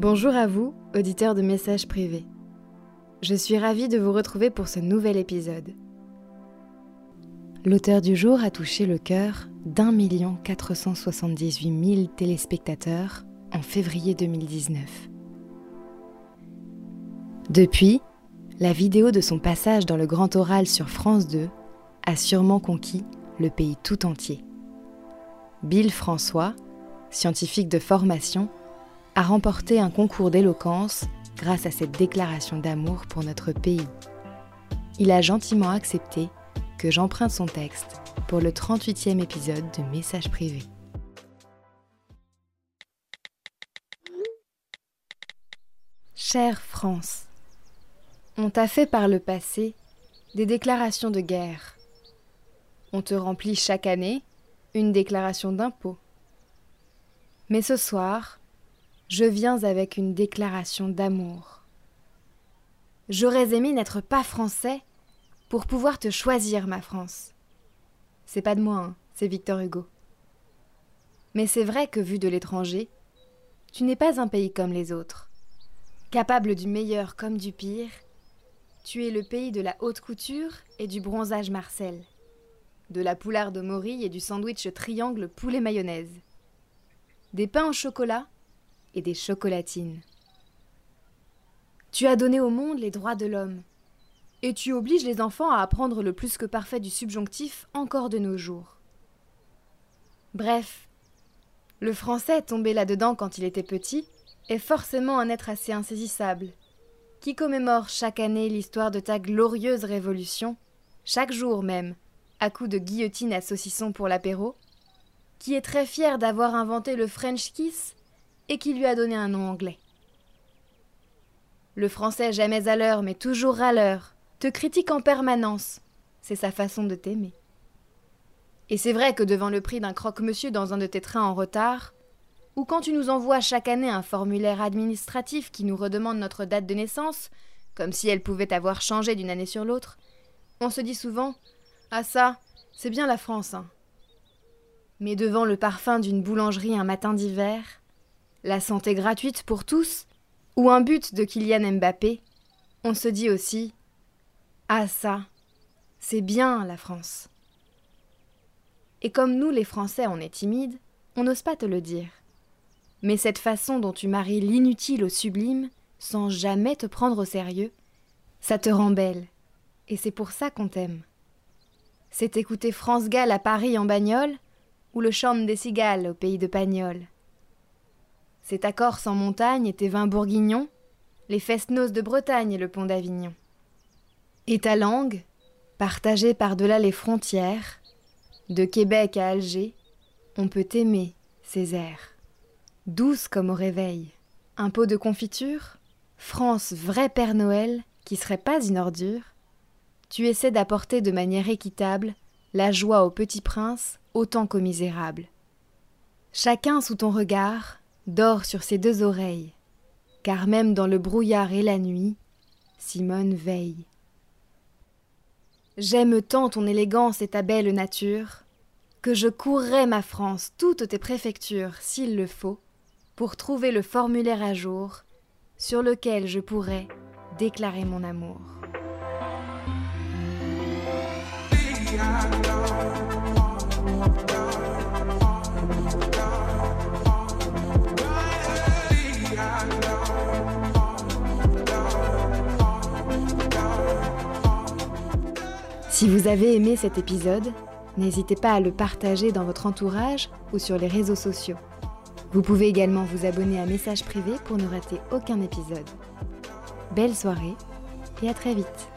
Bonjour à vous, auditeurs de messages privés. Je suis ravie de vous retrouver pour ce nouvel épisode. L'auteur du jour a touché le cœur d'un million 478 mille téléspectateurs en février 2019. Depuis, la vidéo de son passage dans le grand oral sur France 2 a sûrement conquis le pays tout entier. Bill François, scientifique de formation, a remporté un concours d'éloquence grâce à cette déclaration d'amour pour notre pays. Il a gentiment accepté que j'emprunte son texte pour le 38e épisode de Messages privés. Chère France, on t'a fait par le passé des déclarations de guerre. On te remplit chaque année une déclaration d'impôt. Mais ce soir, je viens avec une déclaration d'amour. J'aurais aimé n'être pas français pour pouvoir te choisir, ma France. C'est pas de moi, hein, c'est Victor Hugo. Mais c'est vrai que vu de l'étranger, tu n'es pas un pays comme les autres. Capable du meilleur comme du pire, tu es le pays de la haute couture et du bronzage Marcel, de la poularde morille et du sandwich triangle poulet mayonnaise, des pains au chocolat et des chocolatines. Tu as donné au monde les droits de l'homme, et tu obliges les enfants à apprendre le plus que parfait du subjonctif encore de nos jours. Bref, le français tombé là-dedans quand il était petit est forcément un être assez insaisissable, qui commémore chaque année l'histoire de ta glorieuse révolution, chaque jour même, à coups de guillotine à saucisson pour l'apéro, qui est très fier d'avoir inventé le French kiss et qui lui a donné un nom anglais. Le français jamais à l'heure mais toujours à l'heure te critique en permanence. C'est sa façon de t'aimer. Et c'est vrai que devant le prix d'un croque-monsieur dans un de tes trains en retard, ou quand tu nous envoies chaque année un formulaire administratif qui nous redemande notre date de naissance, comme si elle pouvait avoir changé d'une année sur l'autre, on se dit souvent Ah ça, c'est bien la France, hein. Mais devant le parfum d'une boulangerie un matin d'hiver, la santé gratuite pour tous, ou un but de Kylian Mbappé, on se dit aussi Ah ça, c'est bien la France. Et comme nous les Français on est timides, on n'ose pas te le dire. Mais cette façon dont tu maries l'inutile au sublime, sans jamais te prendre au sérieux, ça te rend belle. Et c'est pour ça qu'on t'aime. C'est écouter France Gall à Paris en bagnole, ou le chant des cigales au pays de Pagnol. C'est ta Corse en montagne et tes vins bourguignons, les fest-noz de Bretagne et le pont d'Avignon. Et ta langue, partagée par-delà les frontières, de Québec à Alger, on peut t'aimer, ces airs. Douce comme au réveil, un pot de confiture, France vrai Père Noël, qui serait pas une ordure, tu essaies d'apporter de manière équitable la joie au petit prince autant qu'au misérable. Chacun sous ton regard dort sur ses deux oreilles, car même dans le brouillard et la nuit, Simone veille. J'aime tant ton élégance et ta belle nature, que je courrai ma France, toutes tes préfectures, s'il le faut, pour trouver le formulaire à jour, sur lequel je pourrais déclarer mon amour. Si vous avez aimé cet épisode, n'hésitez pas à le partager dans votre entourage ou sur les réseaux sociaux. Vous pouvez également vous abonner à Messages privés pour ne rater aucun épisode. Belle soirée et à très vite